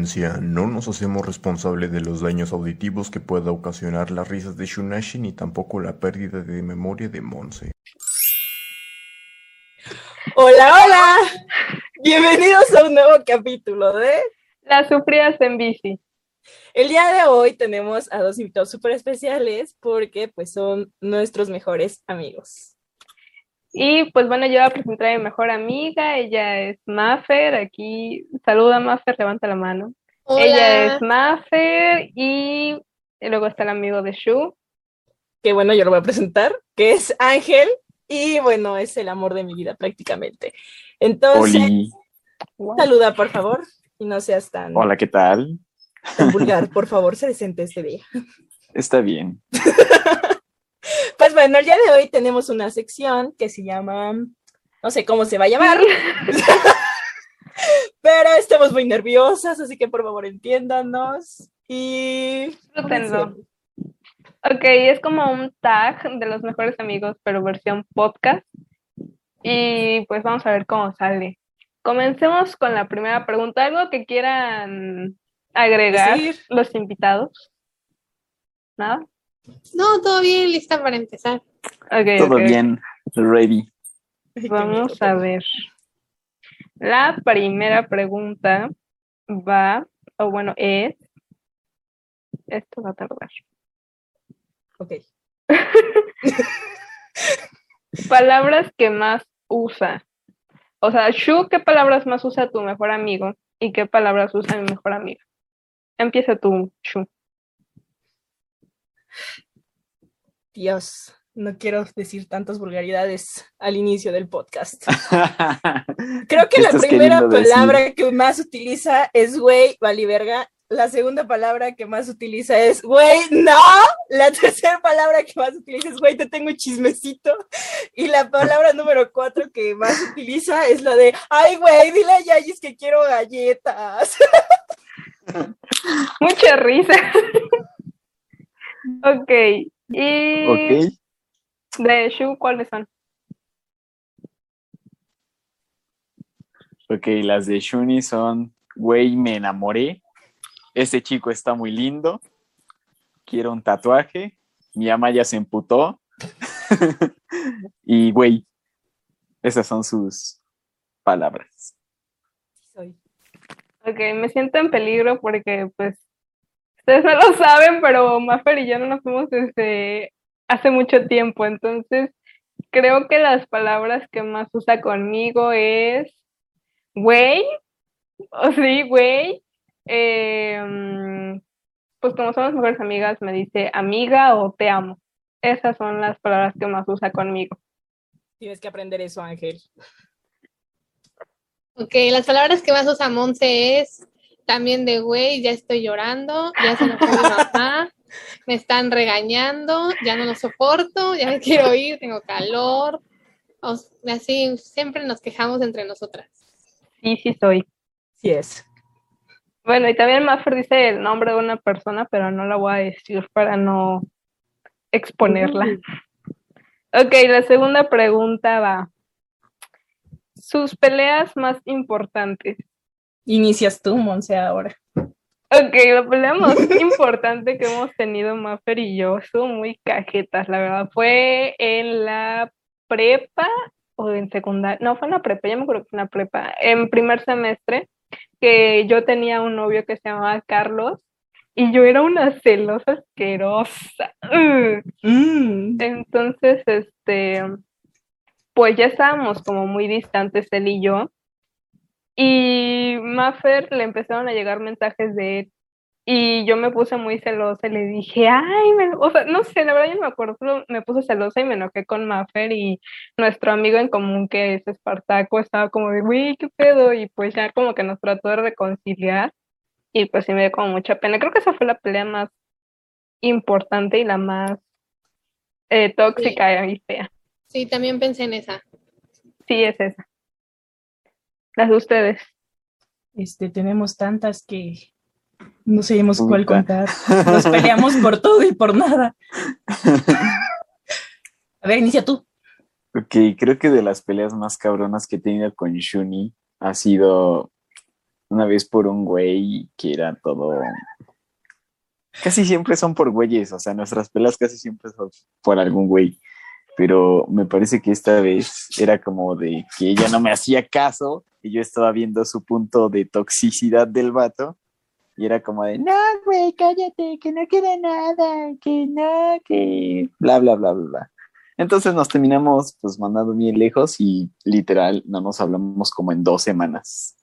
Advertencia: No nos hacemos responsables de los daños auditivos que pueda ocasionar las risas de Shunashi ni tampoco la pérdida de memoria de Monse. Hola, hola. Bienvenidos a un nuevo capítulo de Las sufridas en bici. El día de hoy tenemos a dos invitados súper especiales porque pues son nuestros mejores amigos. Y pues bueno, yo voy a presentar a mi mejor amiga, ella es Maffer, aquí saluda Maffer, levanta la mano. Hola. Ella es Maffer y luego está el amigo de Shu. Que bueno, yo lo voy a presentar, que es Ángel y bueno, es el amor de mi vida prácticamente. Entonces, Oli. saluda por favor y no seas tan, Hola, ¿qué tal? tan vulgar, por favor, se decente este día. Está bien. Pues bueno, el día de hoy tenemos una sección que se llama, no sé cómo se va a llamar, pero estamos muy nerviosas, así que por favor entiéndanos y... Disfrútenlo. Ok, es como un tag de los mejores amigos, pero versión podcast. Y pues vamos a ver cómo sale. Comencemos con la primera pregunta. ¿Algo que quieran agregar los invitados? ¿Nada? No, todo bien, lista para empezar. Ok, Todo bien. Ready. Vamos a ver. La primera pregunta va, o bueno, es. Esto va a tardar. Ok. Palabras que más usa. O sea, Shu, ¿qué palabras más usa tu mejor amigo? ¿Y qué palabras usa mi mejor amiga? Empieza tú, Shu. Dios, no quiero decir tantas vulgaridades al inicio del podcast. Creo que ¿Qué la primera decir? palabra que más utiliza es güey, valiverga. La segunda palabra que más utiliza es güey, no. La tercera palabra que más utiliza es güey, te tengo chismecito. Y la palabra número cuatro que más utiliza es la de ay, güey, dile a Yayis que quiero galletas. Mucha risa. Ok. Y ok. de Shu, ¿cuáles son? Ok, las de Shuni son, güey, me enamoré. Este chico está muy lindo. Quiero un tatuaje. Mi ama ya se emputó. y, güey, esas son sus palabras. Soy. Ok, me siento en peligro porque, pues, ustedes no lo saben, pero Maffer y yo no nos fuimos desde hace mucho tiempo, entonces creo que las palabras que más usa conmigo es güey, o sí, güey, eh, mm, pues como somos mejores amigas, me dice amiga o te amo. Esas son las palabras que más usa conmigo. Tienes que aprender eso, Ángel. Ok, las palabras que más usa Monse es también de güey, ya estoy llorando, ya se enojó mi mamá, me están regañando, ya no lo soporto, ya me quiero ir, tengo calor. O- así, siempre nos quejamos entre nosotras. Sí, sí soy. Sí es. Bueno, y también Maffer dice el nombre de una persona, pero no la voy a decir para no exponerla. Ok, la segunda pregunta va. Sus peleas más importantes. Inicias tú, Monse, ahora. Ok, la pelea más importante que hemos tenido Maffer y yo son muy cajetas, la verdad. Fue en la prepa o en secundaria. No, fue en la prepa, ya me acuerdo que fue en la prepa. En primer semestre, que yo tenía un novio que se llamaba Carlos y yo era una celosa asquerosa. Mm. Entonces, este, pues ya estábamos como muy distantes él y yo. Y Maffer le empezaron a llegar mensajes de él. Y yo me puse muy celosa y le dije, ay, me- o sea, no sé, la verdad yo no me acuerdo, pero me puse celosa y me enojé con Maffer y nuestro amigo en común que es Espartaco estaba como de, güey, qué pedo, y pues ya como que nos trató de reconciliar y pues sí me dio como mucha pena. Creo que esa fue la pelea más importante y la más eh, tóxica y fea. Sí, también pensé en esa. Sí, es esa. Las de ustedes. Este, tenemos tantas que no sabemos cuál contar. Nos peleamos por todo y por nada. A ver, inicia tú. Ok, creo que de las peleas más cabronas que he tenido con Shuni ha sido una vez por un güey que era todo. Casi siempre son por güeyes, o sea, nuestras pelas casi siempre son por algún güey. Pero me parece que esta vez era como de que ella no me hacía caso y yo estaba viendo su punto de toxicidad del vato. Y era como de, no, güey, cállate, que no queda nada, que no, que bla, bla, bla, bla, bla. Entonces nos terminamos pues mandando bien lejos y literal no nos hablamos como en dos semanas.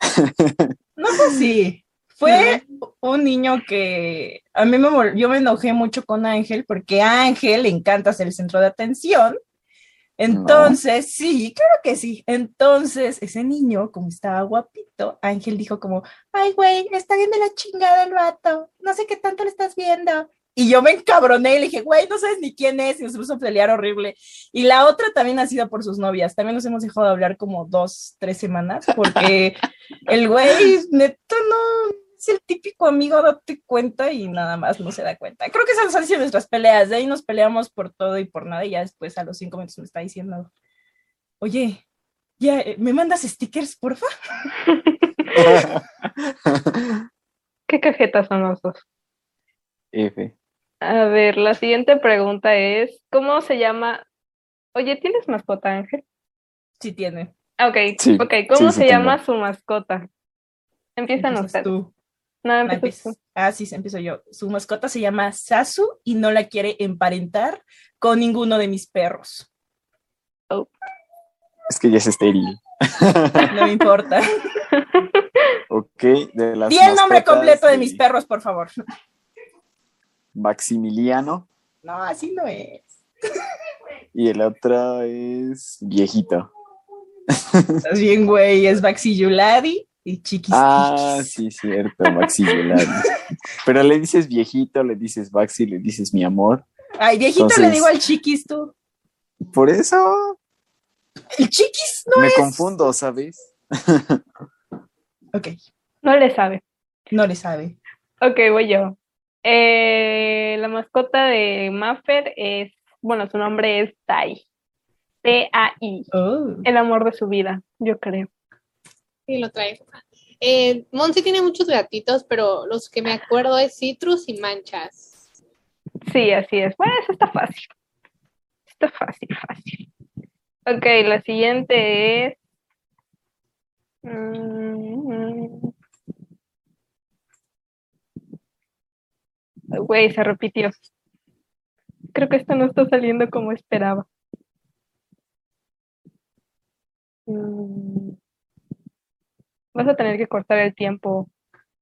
No fue así. Fue un niño que a mí me yo me enojé mucho con Ángel porque a Ángel le encanta ser el centro de atención. Entonces, sí, claro que sí. Entonces, ese niño, como estaba guapito, Ángel dijo como, ay, güey, está bien de la chingada el vato, no sé qué tanto le estás viendo. Y yo me encabroné y le dije, güey, no sabes ni quién es, y nos puso a pelear horrible. Y la otra también ha sido por sus novias. También nos hemos dejado de hablar como dos, tres semanas, porque el güey, neto, no, es el típico amigo, date cuenta y nada más no se da cuenta. Creo que esas han sido nuestras peleas, de ahí nos peleamos por todo y por nada, y ya después a los cinco minutos me está diciendo, oye, ya, eh, ¿me mandas stickers, porfa? ¿Qué cajetas son los dos? F. A ver, la siguiente pregunta es, ¿cómo se llama? Oye, ¿tienes mascota, Ángel? Sí tiene. Ok, Sí, ok, ¿cómo sí, sí se tengo. llama su mascota? Empiezan ustedes. tú. No, Ah, tú. Ah, sí, se empiezo yo. Su mascota se llama Sasu y no la quiere emparentar con ninguno de mis perros. Es que ya es estéril. No me importa. Ok, de las Di el nombre completo de mis perros, por favor. Maximiliano No, así no es. y el otro es viejito. Estás bien, güey. Es Baxi Yuladi y Chiquis. Ah, Chiquis. sí, cierto, Maxi. Pero le dices viejito, le dices Baxi, le dices mi amor. Ay, viejito le digo al Chiquis, tú. Por eso El Chiquis no me es. confundo, ¿sabes? Ok, No le sabe. no le sabe. Ok, voy yo. Eh, la mascota de Maffer es, bueno, su nombre es Tai. T-A-I. Oh. El amor de su vida, yo creo. Sí, lo trae. Eh, Monse tiene muchos gatitos, pero los que me acuerdo es Citrus y Manchas. Sí, así es. Bueno, eso está fácil. Está fácil, fácil. Ok, la siguiente es. Mm, Güey, se repitió. Creo que esto no está saliendo como esperaba. Mm, Vas a tener que cortar el tiempo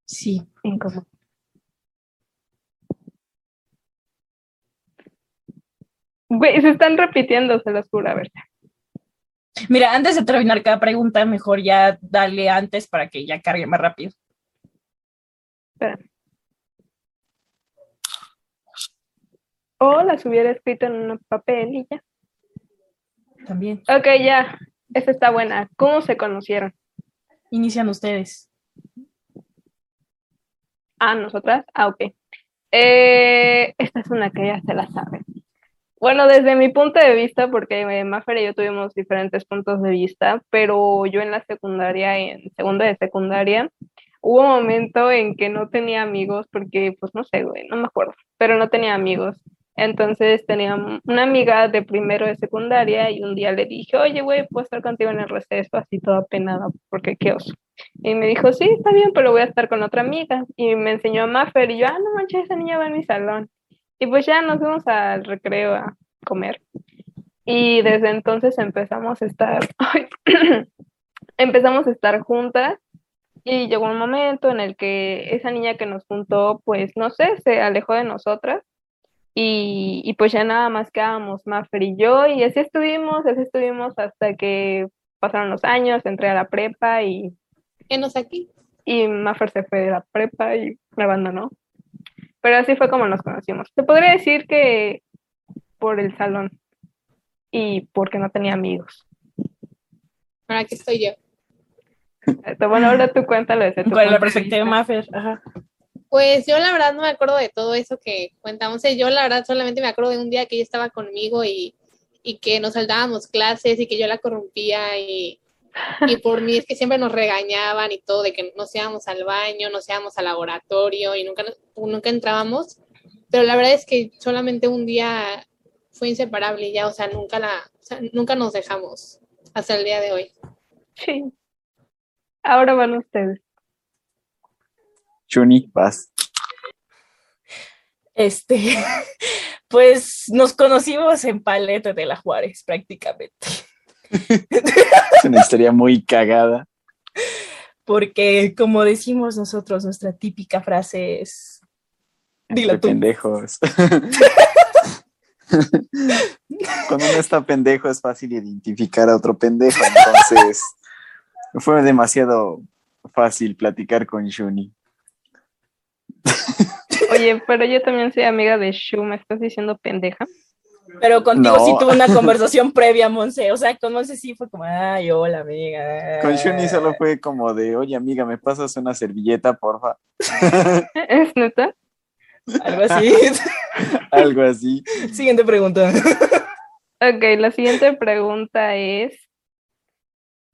Sí. incómodo. Güey, se están repitiendo, se los juro, a ver. Mira, antes de terminar cada pregunta, mejor ya dale antes para que ya cargue más rápido. O las hubiera escrito en un papel y ya. También. Ok, ya. Esta está buena. ¿Cómo se conocieron? Inician ustedes. Ah, nosotras. Ah, ok. Eh, esta es una que ya se la sabe. Bueno, desde mi punto de vista, porque eh, Maffer y yo tuvimos diferentes puntos de vista, pero yo en la secundaria, en segundo de secundaria, hubo un momento en que no tenía amigos, porque, pues no sé, güey, no me acuerdo, pero no tenía amigos. Entonces tenía una amiga de primero de secundaria y un día le dije, oye, güey, puedo estar contigo en el receso, así toda penada, porque qué oso. Y me dijo, sí, está bien, pero voy a estar con otra amiga. Y me enseñó a Maffer y yo, ah, no manches, esa niña va en mi salón. Y pues ya nos fuimos al recreo a comer. Y desde entonces empezamos a estar, empezamos a estar juntas. Y llegó un momento en el que esa niña que nos juntó, pues no sé, se alejó de nosotras. Y, y pues ya nada más quedábamos Maffer y yo. Y así estuvimos, así estuvimos hasta que pasaron los años, entré a la prepa y Enos aquí. y Maffer se fue de la prepa y me abandonó. Pero así fue como nos conocimos. Te podría decir que por el salón y porque no tenía amigos. Ahora aquí estoy yo. Este, Bueno, ahora tú cuéntalo desde tu ¿Cuál es la perspectiva de. Maffer? Ajá. Pues yo la verdad no me acuerdo de todo eso que cuentamos. Yo la verdad solamente me acuerdo de un día que ella estaba conmigo y, y que nos saltábamos clases y que yo la corrompía y, Y por mí es que siempre nos regañaban y todo, de que nos íbamos al baño, nos íbamos al laboratorio y nunca, nunca entrábamos. Pero la verdad es que solamente un día fue inseparable y ya, o sea, nunca la, o sea, nunca nos dejamos hasta el día de hoy. Sí. Ahora van ustedes. Chuni, vas. Este, pues nos conocimos en Paleta de la Juárez, prácticamente. Es una historia muy cagada. Porque, como decimos nosotros, nuestra típica frase es. Dila De tú. pendejos. Cuando uno está pendejo es fácil identificar a otro pendejo, entonces fue demasiado fácil platicar con Shuni. Oye, pero yo también soy amiga de Shu, ¿me estás diciendo pendeja? Pero contigo No. sí tuve una conversación previa, Monse. O sea, con Monse sí fue como, ay, hola, amiga. Con Shuni solo fue como de, oye amiga, ¿me pasas una servilleta, porfa? ¿Es neta? Algo así. Algo así. Siguiente pregunta. Ok, la siguiente pregunta es,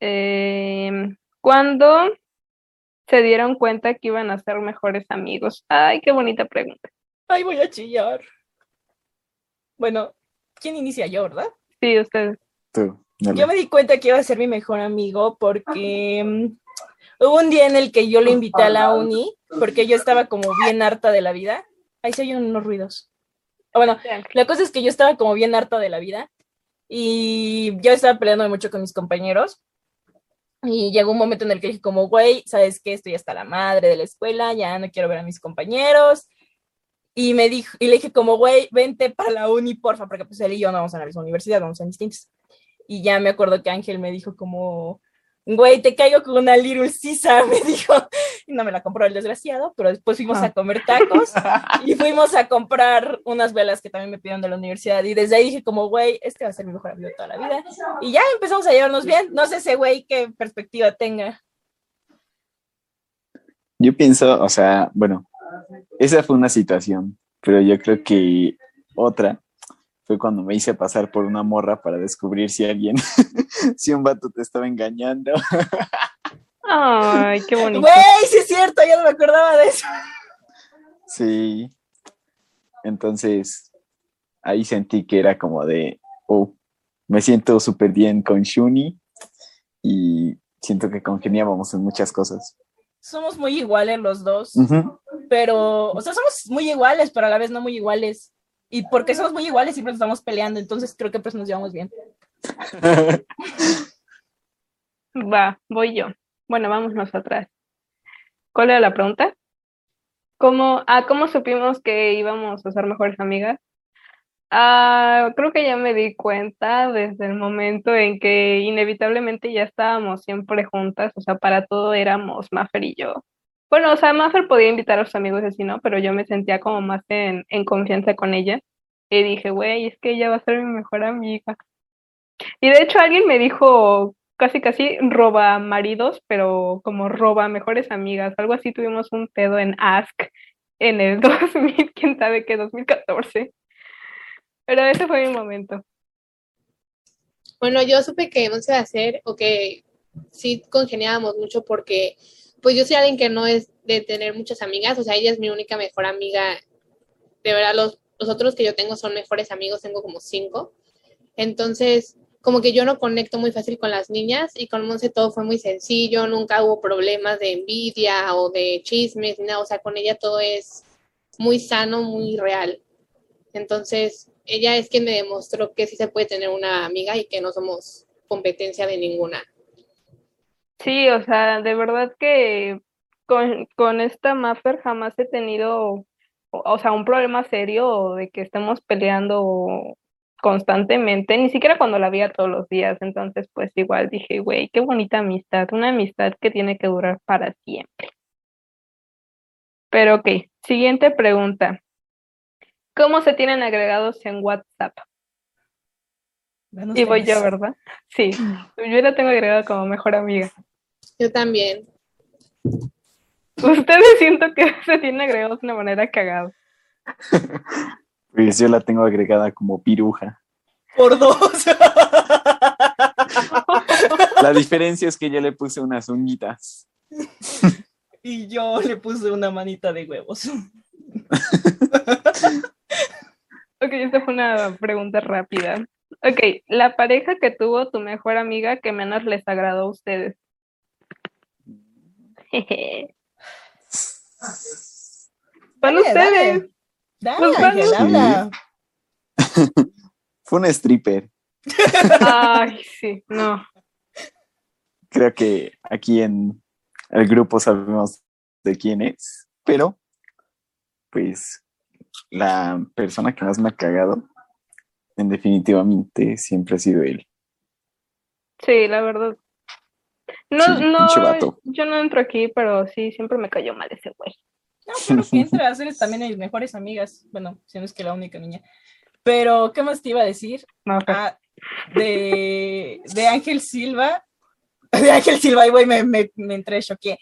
em, ¿cuándo se dieron cuenta que iban a ser mejores amigos? Ay, qué bonita pregunta. Ay, voy a chillar. Bueno, ¿quién inicia yo, verdad? Sí, ustedes. Tú, dale. Yo me di cuenta que iba a ser mi mejor amigo porque mm, hubo un día en el que yo lo invité a la uni porque yo estaba como bien harta de la vida. Ahí se oyen unos ruidos. Ah, Bueno, la cosa es que yo estaba como bien harta de la vida y yo estaba peleando mucho con mis compañeros y llegó un momento en el que dije como, güey, ¿sabes qué? Estoy hasta la madre de la escuela, ya no quiero ver a mis compañeros. Y me dijo, y le dije como, güey, vente para la uni, porfa, porque pues él y yo no vamos a la misma universidad, vamos a distintas. Y ya me acuerdo que Ángel me dijo como, güey, te caigo con una Little me dijo. Y no me la compró el desgraciado, pero después fuimos a comer tacos y fuimos a comprar unas velas que también me pidieron de la universidad. Y desde ahí dije como, güey, este va a ser mi mejor amigo de toda la vida. Y ya empezamos a llevarnos bien. No sé ese güey qué perspectiva tenga. Yo pienso, o sea, bueno, esa fue una situación, pero yo creo que otra fue cuando me hice pasar por una morra para descubrir si alguien, si un vato te estaba engañando. Ay, qué bonito. Güey, sí es cierto, ya no me acordaba de eso. Sí. Entonces, ahí sentí que era como de, oh, me siento súper bien con Shuni y siento que congeniábamos en muchas cosas. Somos muy iguales los dos, pero, o sea, somos muy iguales, pero a la vez no muy iguales. Y porque somos muy iguales, siempre nos estamos peleando, entonces creo que pues nos llevamos bien. Va, voy yo. Bueno, vámonos atrás. ¿Cuál era la pregunta? ¿Cómo, ah, ¿cómo supimos que íbamos a ser mejores amigas? Ah, creo que ya me di cuenta desde el momento en que inevitablemente ya estábamos siempre juntas, o sea, para todo éramos Maffer y yo. Bueno, o sea, Maffer podía invitar a sus amigos así, ¿no? Pero yo me sentía como más en, en confianza con ella. Y dije, güey, es que ella va a ser mi mejor amiga. Y de hecho alguien me dijo casi casi roba maridos, pero como roba mejores amigas. Algo así tuvimos un pedo en Ask en el 2000, quién sabe qué, 2014. Pero ese fue mi momento. Bueno, yo supe que iba a hacer o que sí congeniábamos mucho porque pues yo soy alguien que no es de tener muchas amigas, o sea, ella es mi única mejor amiga. De verdad, los, los otros que yo tengo son mejores amigos, tengo como cinco. Entonces, como que yo no conecto muy fácil con las niñas y con Monse todo fue muy sencillo, nunca hubo problemas de envidia o de chismes, nada, o sea, con ella todo es muy sano, muy real. Entonces, ella es quien me demostró que sí se puede tener una amiga y que no somos competencia de ninguna. Sí, o sea, de verdad que con, con esta Maffer jamás he tenido, o sea, un problema serio de que estemos peleando constantemente, ni siquiera cuando la veía todos los días. Entonces, pues igual dije, güey, qué bonita amistad, una amistad que tiene que durar para siempre. Pero ok, siguiente pregunta. ¿Cómo se tienen agregados en WhatsApp? Y voy yo. ¿verdad? Sí, yo la tengo agregada como mejor amiga. Yo también. Ustedes siento que se tienen agregados de una manera cagada. Pues yo la tengo agregada como piruja. Por dos. La diferencia es que yo le puse unas uñitas. y yo le puse una manita de huevos. Ok, esta fue una pregunta rápida. Ok, la pareja que tuvo tu mejor amiga que menos les agradó a ustedes. Dale, ustedes. Dale, Pues Ángel, vamos. habla. Fue un stripper. Ay, sí, no. Creo que aquí en el grupo sabemos de quién es, pero pues la persona que más me ha cagado, en definitivamente siempre ha sido él. Sí, la verdad. No, Sí, no, pinche vato. yo no entro aquí, pero sí, siempre me cayó mal ese güey. No, claro que entre a ser también mis mejores amigas. Bueno, si no es que la única niña. Pero, ¿qué más te iba a decir? Pero- Ah, de, de Ángel Silva. De Ángel Silva, y güey, me, me, me entré choqué.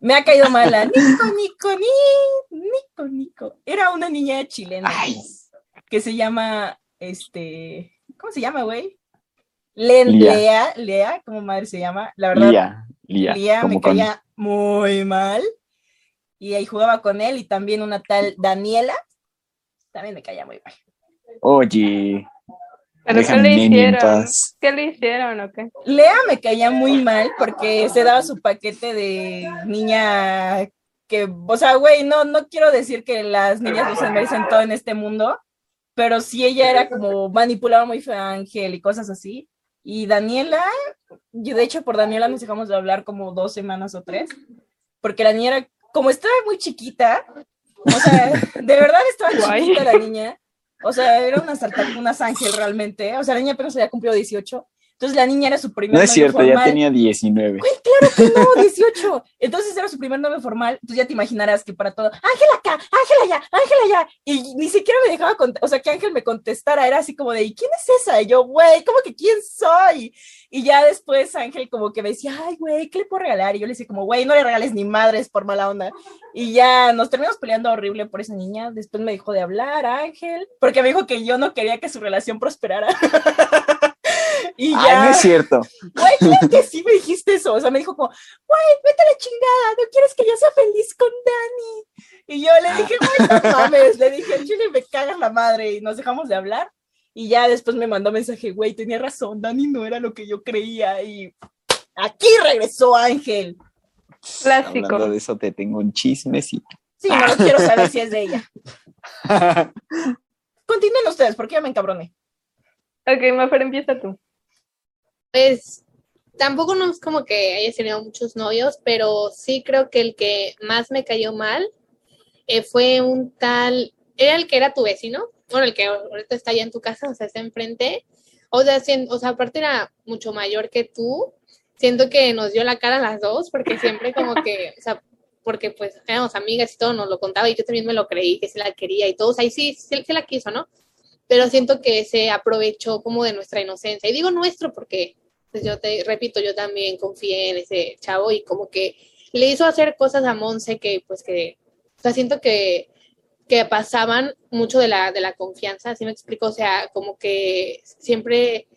Me ha caído mal a Nico, Nico, ni, Nico, Nico. Era una niña chilena Ay. que se llama, este, ¿cómo se llama, güey? Len- Lía. Lea, Lea, ¿cómo madre se llama? La verdad, Lía, Lía, Lía me con caía muy mal. Y ahí jugaba con él y también una tal Daniela. También me caía muy mal. Oye, ¿Pero qué le hicieron? ¿Qué le hicieron o qué? Lea me caía muy mal porque se daba su paquete de niña que, o sea, güey, no, no quiero decir que las niñas no se merecen todo en este mundo, pero sí ella era como manipulaba muy feo a Ángel y cosas así. Y Daniela, yo de hecho por Daniela nos dejamos de hablar como dos semanas o tres, porque la niña era, como estaba muy chiquita, o sea, de verdad estaba Guay. chiquita la niña, o sea, era una unas ángel realmente, o sea, la niña apenas había cumplido 18, entonces la niña era su primer No es novio cierto, ya tenía 19. Güey, claro que no, 18. Entonces era su primer novio formal. Entonces ya te imaginarás que para todo, Ángel acá, Ángel allá, Ángel allá. Y ni siquiera me dejaba, o sea, que Ángel me contestara. Era así como de, ¿y quién es esa? Y yo, güey, ¿cómo que quién soy? Y ya después Ángel como que me decía, ay, güey, ¿qué le puedo regalar? Y yo le decía como, güey, no le regales ni madres por mala onda. Y ya nos terminamos peleando horrible por esa niña. Después me dejó de hablar Ángel, porque me dijo que yo no quería que su relación prosperara. y ya. Ay, no es cierto. Güey, claro que sí me dijiste eso. O sea, me dijo como, güey, vete a la chingada, no quieres que yo sea feliz con Dani. Y yo le dije, güey, no mames. Le dije, chile, me cagas la madre. Y nos dejamos de hablar. Y ya después me mandó mensaje, güey, tenía razón, Dani no era lo que yo creía. Y aquí regresó Ángel. Clásico. Hablando de eso, te tengo un chismecito. Sí, no quiero saber si es de ella. Continúen ustedes, porque ya me encabroné. Ok, Mafer, empieza tú. Pues tampoco no es como que haya tenido muchos novios, pero sí creo que el que más me cayó mal eh, fue un tal, era el que era tu vecino, bueno, el que ahorita está allá en tu casa, o sea, está enfrente. O sea, sien- o sea, aparte era mucho mayor que tú. Siento que nos dio la cara a las dos, porque siempre como que, o sea, porque pues éramos amigas y todo, nos lo contaba y yo también me lo creí, que se la quería y todos ahí sí, sí, sí la quiso, ¿no? Pero siento que se aprovechó como de nuestra inocencia. Y digo nuestro porque, pues yo te repito, yo también confié en ese chavo y como que le hizo hacer cosas a Monse que, pues que, o sea, siento que, que pasaban mucho de la, de la confianza, así me explico, o sea, como que siempre,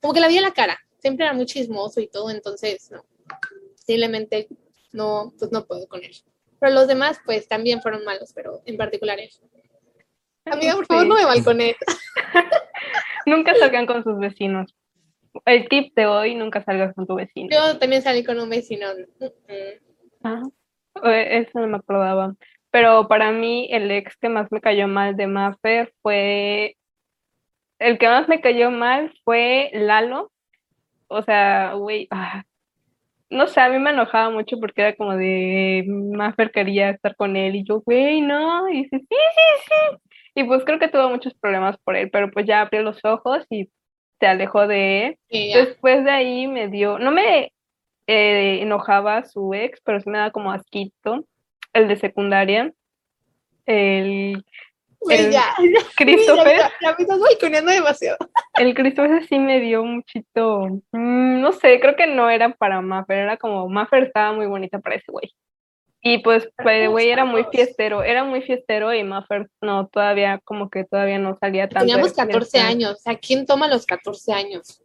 como que la vi en la cara, siempre era muy chismoso y todo, entonces, no, simplemente no, pues no puedo con él. Pero los demás, pues también fueron malos, pero en particular él. Amiga, por favor, Sí. no me balcones. Nunca salgan con sus vecinos. El tip de hoy, nunca salgas con tu vecino. Yo también salí con un vecino. Mm, mm. Ah, eh, eso no me acordaba. Pero para mí, el ex que más me cayó mal de Maffer fue. El que más me cayó mal fue Lalo. O sea, güey, ah, no sé, a mí me enojaba mucho porque era como de Maffer quería estar con él y yo, güey, no. Y dice, sí, sí, sí. Y pues creo que tuvo muchos problemas por él, pero pues ya abrió los ojos y se alejó de él. Sí. Después de ahí me dio, no me eh, enojaba su ex, pero sí me da como asquito, el de secundaria, el Güey, el ya, ya, Christopher, ya, me estás demasiado. el Christopher sí me dio muchito, mm, no sé, creo que no era para Maffer, era como Maffer estaba muy bonita para ese güey. Y pues, way, era muy fiestero, era muy fiestero y Maffer no, todavía, como que todavía no salía de Teníamos 14 fiesta. años. O sea, ¿quién toma los 14 años?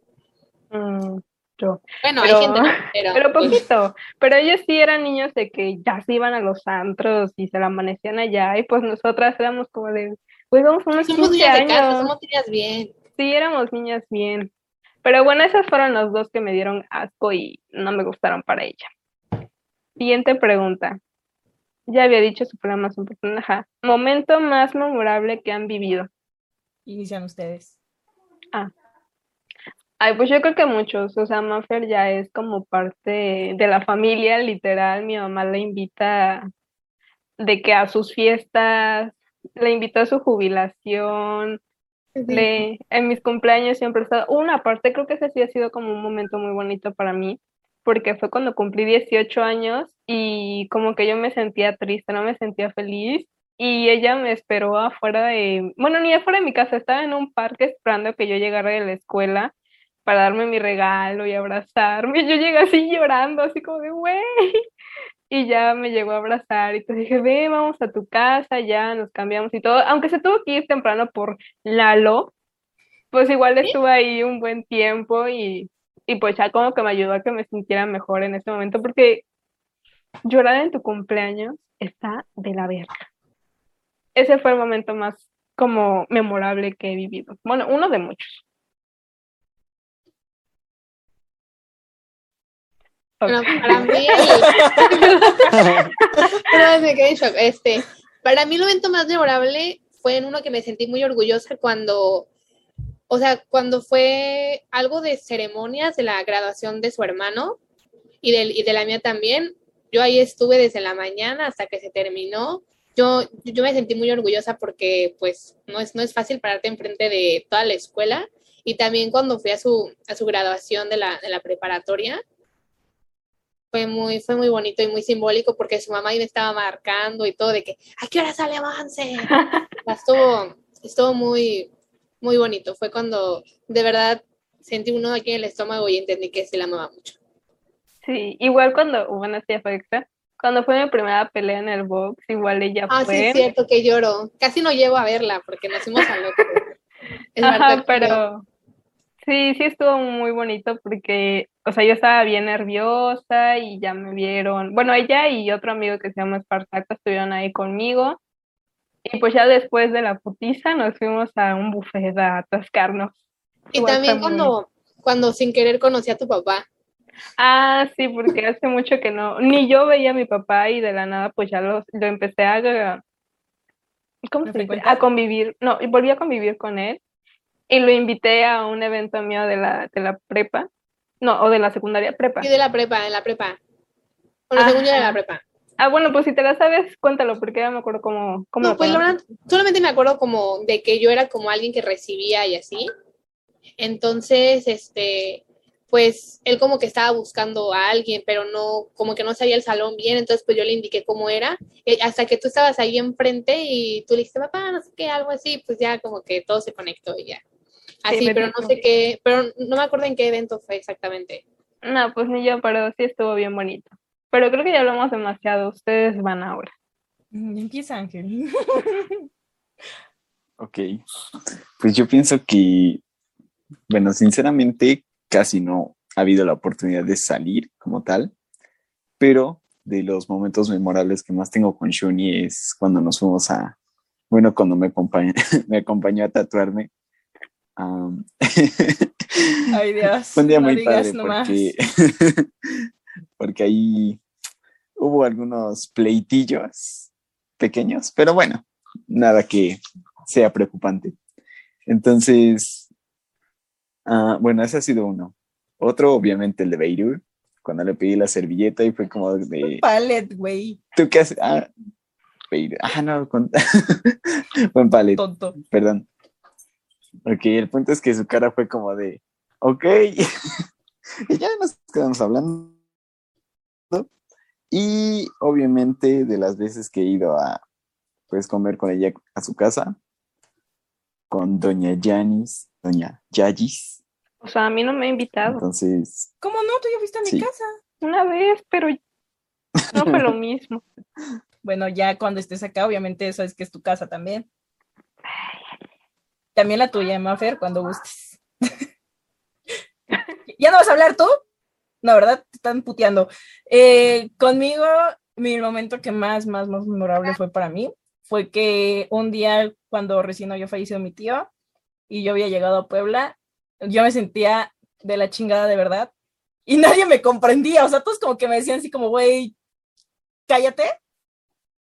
Mm, yo. Bueno, Pero- hay gente pero, Pero poquito. Pero ellos sí eran niños de que ya se iban a los antros y se la amanecían allá. Y pues nosotras éramos como de, güey, vamos a unos somos 15 niñas de casa, años. somos niñas bien. Sí, éramos niñas bien. Pero bueno, esas fueron los dos que me dieron asco y no me gustaron para ella. Siguiente pregunta. Ya había dicho su programa más importante. Ajá. Momento más memorable que han vivido. Inician ustedes. Ay, pues yo creo que muchos. O sea, Maffer ya es como parte de la familia, literal. Mi mamá la invita de que a sus fiestas, le invitó a su jubilación. Le, en mis cumpleaños siempre estado. Una parte, creo que ese sí ha sido como un momento muy bonito para mí, porque fue cuando cumplí 18 años y como que yo me sentía triste, no me sentía feliz. Y ella me esperó afuera de, bueno, ni afuera de mi casa, estaba en un parque esperando que yo llegara de la escuela para darme mi regalo y abrazarme. Yo llegué así llorando, así como de, güey. Y ya me llegó a abrazar y te dije, ve, vamos a tu casa, ya nos cambiamos y todo. Aunque se tuvo que ir temprano por Lalo, pues igual estuve ahí un buen tiempo y, y pues ya como que me ayudó a que me sintiera mejor en ese momento, porque llorar en tu cumpleaños está de la verga. Ese fue el momento más como memorable que he vivido. Bueno, uno de muchos. Bueno, para mí, Pero me quedé en shock. Este, para mí el momento más memorable fue en uno que me sentí muy orgullosa cuando, o sea, cuando fue algo de ceremonias de la graduación de su hermano y de, y de la mía también. Yo ahí estuve desde la mañana hasta que se terminó. Yo, yo me sentí muy orgullosa porque pues no es, no es fácil pararte enfrente de toda la escuela. Y también cuando fui a su, a su graduación de la, de la preparatoria, fue muy, fue muy bonito y muy simbólico porque su mamá ahí me estaba marcando y todo de que, ¿a qué hora sale avance? Estuvo, estuvo muy, muy bonito. Fue cuando de verdad sentí uno aquí en el estómago y entendí que se la amaba mucho. Sí, igual cuando, bueno, sí, extra. Cuando fue mi primera pelea en el box, igual ella Ah, sí, fue. es cierto que lloro. Casi no llego a verla porque nos fuimos al otro. Es Ajá, que pero sí, sí estuvo muy bonito porque, o sea, yo estaba bien nerviosa y ya me vieron. Bueno, ella y otro amigo que se llama Espartaco estuvieron ahí conmigo. Y pues ya después de la putiza nos fuimos a un buffet a atascarnos. Y Igual también cuando, cuando sin querer conocí a tu papá. Ah, sí, porque hace mucho que no, ni yo veía a mi papá y de la nada pues ya lo, lo empecé a, ¿cómo ¿A se dice? frecuentar? A convivir, no, y volví a convivir con él y lo invité a un evento mío de la, de la prepa, no, o de la secundaria prepa. Y de la prepa, en la prepa. Bueno, según yo de la prepa. Ah, bueno, pues si te la sabes, cuéntalo, porque ya me acuerdo cómo, cómo No, pues la verdad, solamente me acuerdo como de que yo era como alguien que recibía y así. Entonces, este, pues él como que estaba buscando a alguien, pero no, como que no sabía el salón bien, entonces pues yo le indiqué cómo era, eh, hasta que tú estabas ahí enfrente y tú le dijiste, papá, no sé qué, algo así, pues ya como que todo se conectó y ya. Así, Sí, pero no sé qué, pero no me acuerdo en qué evento fue exactamente. No, pues ni yo, pero sí estuvo bien bonito. Pero creo que ya hablamos demasiado, ustedes van ahora. Mm, Empieza, Ángel. Ok, pues yo pienso que, bueno, sinceramente casi no ha habido la oportunidad de salir como tal, pero de los momentos memorables que más tengo con Shuni es cuando nos fuimos a, bueno, cuando me acompañó, me acompañó a tatuarme. Am, Ay, Dios. fue un día no muy padre porque, porque ahí hubo algunos pleitillos pequeños, pero bueno, nada que sea preocupante. Entonces, ah, bueno, ese ha sido uno. Otro, obviamente, el de Beirut, cuando le pedí la servilleta y fue como de, Palet, güey. ¿tú qué haces? Ah, Beirut. Ah, no, con... buen palet, Tonto. perdón. Ok, el punto es que su cara fue como de, ok, y ya nos quedamos hablando. Y obviamente de las veces que he ido a pues comer con ella a su casa, con doña Yanis, doña Yayis. O sea, a mí no me ha invitado Entonces, ¿Cómo no? Tú ya fuiste a mi Sí. casa. una vez, pero No fue lo mismo. Bueno, ya cuando estés acá, obviamente eso es que es tu casa también. También la tuya, Mafer, cuando gustes. ¿Ya no vas a hablar tú? No, ¿verdad? Te están puteando. Eh, conmigo, mi momento que más, más, más memorable fue para mí fue que un día, cuando recién había fallecido mi tío y yo había llegado a Puebla, yo me sentía de la chingada de verdad y nadie me comprendía. O sea, todos como que me decían así como, güey, cállate.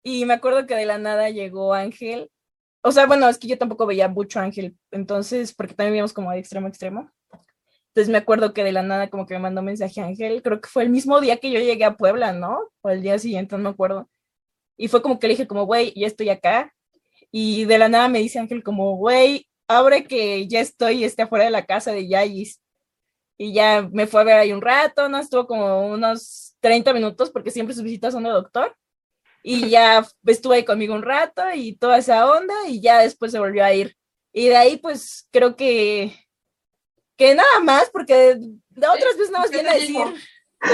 Y me acuerdo que de la nada llegó Ángel. O sea, bueno, es que yo tampoco veía mucho Ángel, entonces, porque también vivíamos como de extremo a extremo. Entonces me acuerdo que de la nada como que me mandó mensaje a Ángel, creo que fue el mismo día que yo llegué a Puebla, ¿no? O el día siguiente, no me acuerdo. Y fue como que le dije como, güey, ya estoy acá. Y de la nada me dice Ángel como, güey, abre que ya estoy este, afuera de la casa de Yayis. Y ya me fue a ver ahí un rato, ¿no? Estuvo como unos 30 minutos porque siempre sus visitas son de doctor. Y ya estuve ahí conmigo un rato y toda esa onda y ya después se volvió a ir. Y de ahí pues creo que que nada más, porque de otras veces nada más viene a decir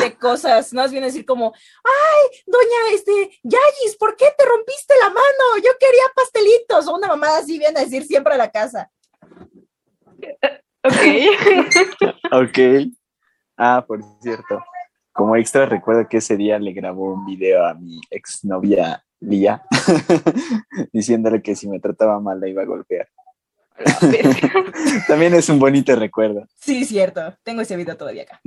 de cosas, nada más viene a decir como, ay, doña, este, Yayis, ¿por qué te rompiste la mano? Yo quería pastelitos, o una mamada así viene a decir siempre a la casa. Ok. Ok. Ah, por cierto, como extra recuerdo que ese día le grabó un video a mi exnovia Lía, diciéndole que si me trataba mal la iba a golpear. También es un bonito recuerdo. Sí, cierto, tengo ese video todavía acá.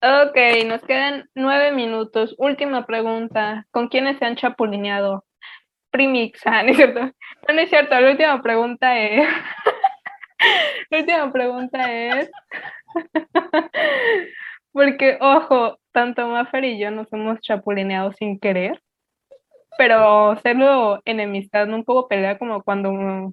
Ok, nos quedan nueve minutos. Última pregunta. ¿Con quiénes se han chapulineado? Primix, ah, no es cierto. No, no es cierto. La última pregunta es. La última pregunta es. Porque, ojo, tanto Maffer y yo nos hemos chapulineado sin querer. Pero serlo enemistad, un poco pelea como cuando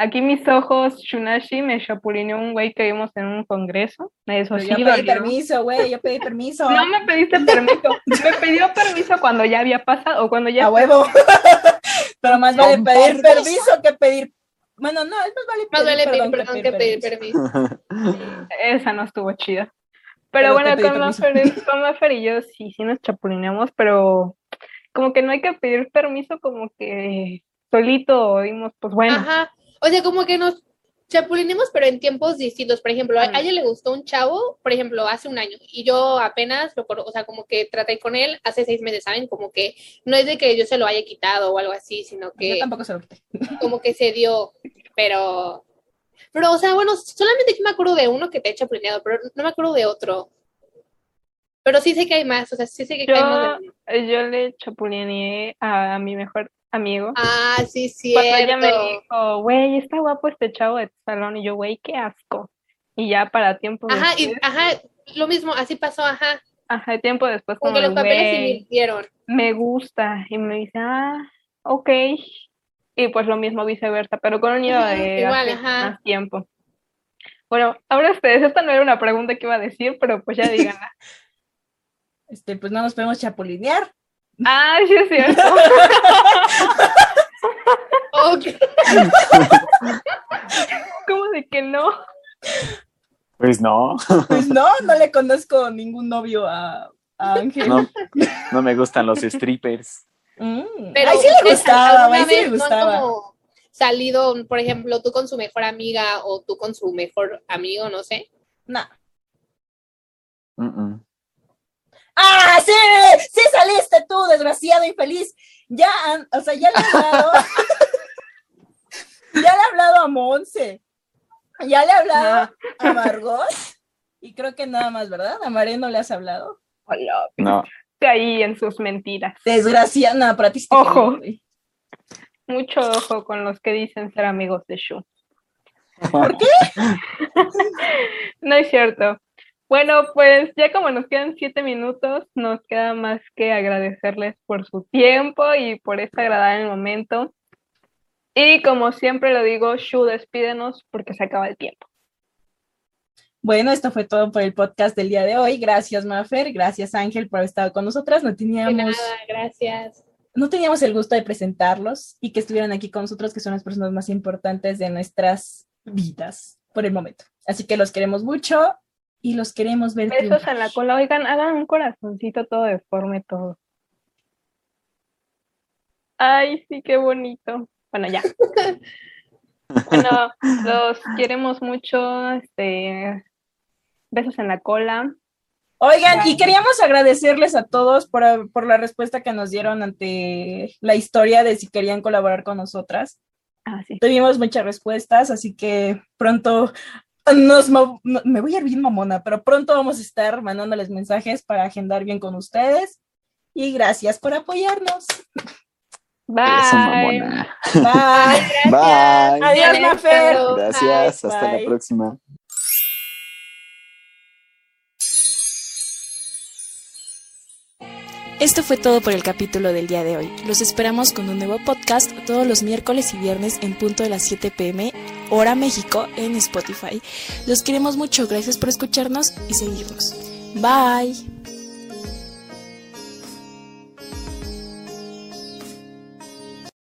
aquí mis ojos, Shunashi me chapulineó un güey que vimos en un congreso. Eso Pero sí, yo pedí dolió. permiso, güey, yo pedí permiso. No me pediste permiso. Me pidió permiso cuando ya había pasado o cuando ya A huevo. Pero más vale pedir permiso. que pedir. Bueno, no, es más vale Más vale pedir perdón perdón que pedir permiso. Esa no estuvo chida. Pero Pero, bueno, con. Maffer, con Maffer y yo sí, sí nos chapulineamos, pero como que no hay que pedir permiso, como que solito dimos, pues bueno. Ajá. O sea, como que nos chapulinemos, pero en tiempos distintos. Por ejemplo, a, ella le gustó un chavo, por ejemplo, hace un año, y yo apenas lo conozco, o sea, como que traté con él hace seis meses, ¿saben? Como que no es de que yo se lo haya quitado o algo así, sino Yo que tampoco se lo quité. como que se dio, pero... Pero, o sea, bueno, solamente que me acuerdo de uno que te he chapulineado, pero no me acuerdo de otro. Pero sí sé que hay más, o sea, sí sé que Yo, hay más. de- yo le chapulineé a mi mejor amigo. Ah, sí, Cuando ella me dijo, güey, está guapo este chavo de tu salón, y yo, güey, qué asco. Y ya para tiempo Ajá, y, después, ajá, lo mismo, así pasó, ajá. ajá, tiempo después, Como como que los de, papeles se güey, invirtieron. me gusta. Y me dice, ah, ok. Y pues lo mismo viceversa, pero con un Ujú, de igual, hace ajá. más tiempo. Bueno, ahora ustedes, esta no era una pregunta que iba a decir, pero pues ya díganla. Este, pues no nos podemos chapulinear. ah, sí es cierto. Ok. ¿Cómo de que no? Pues no, Pues no, no le conozco ningún novio a, a Ángel. no, no me gustan los strippers. Mm. Pero Ay, sí le ¿ustedes gustaba, alguna güey, sí le no gustaba. como salido, por ejemplo, tú con su mejor amiga o tú con su mejor amigo, no sé? No. Mm, mm. ¡Ah, sí! ¡Sí saliste tú, desgraciado infeliz! Ya, o sea, ya le he hablado. ya le he hablado a Monse. Ya le he hablado a Margot. Y creo que nada más, ¿verdad? A María no le has hablado. Hola, No, ahí en sus mentiras. Desgraciada, para ti Ojo. Mucho ojo con los que dicen ser amigos de Shu. ¿Por qué? No es cierto. Bueno, pues ya como nos quedan siete minutos, nos queda más que agradecerles por su tiempo y por este agradable momento. Y como siempre lo digo, Shu, despídenos porque se acaba el tiempo. Bueno, esto fue todo por el podcast del día de hoy. Gracias, Mafer. Gracias, Ángel, por haber estado con nosotras. No De teníamos, nada, gracias. no teníamos el gusto de presentarlos y que estuvieran aquí con nosotros, que son las personas más importantes de nuestras vidas por el momento. Así que los queremos mucho y los queremos ver Besos triunfar. en la cola. Oigan, hagan un corazoncito todo deforme, todo. Ay, sí, qué bonito. Bueno, ya. Bueno, los queremos mucho. Este, besos en la cola. Oigan, y queríamos agradecerles a todos por, por la respuesta que nos dieron ante la historia de si querían colaborar con nosotras. Ah, sí. Tuvimos muchas respuestas, así que pronto nos me voy a ir bien mamona, pero pronto vamos a estar mandándoles mensajes para agendar bien con ustedes. Y gracias por apoyarnos. Eso, Bye. mamona. Bye. Bye. Adiós, Mafer. Gracias, Bye, hasta bye. la próxima. Esto fue todo por el capítulo del día de hoy. Los esperamos con un nuevo podcast todos los miércoles y viernes en punto de las 7 pm, hora México, en Spotify. Los queremos mucho, gracias por escucharnos y seguirnos. Bye.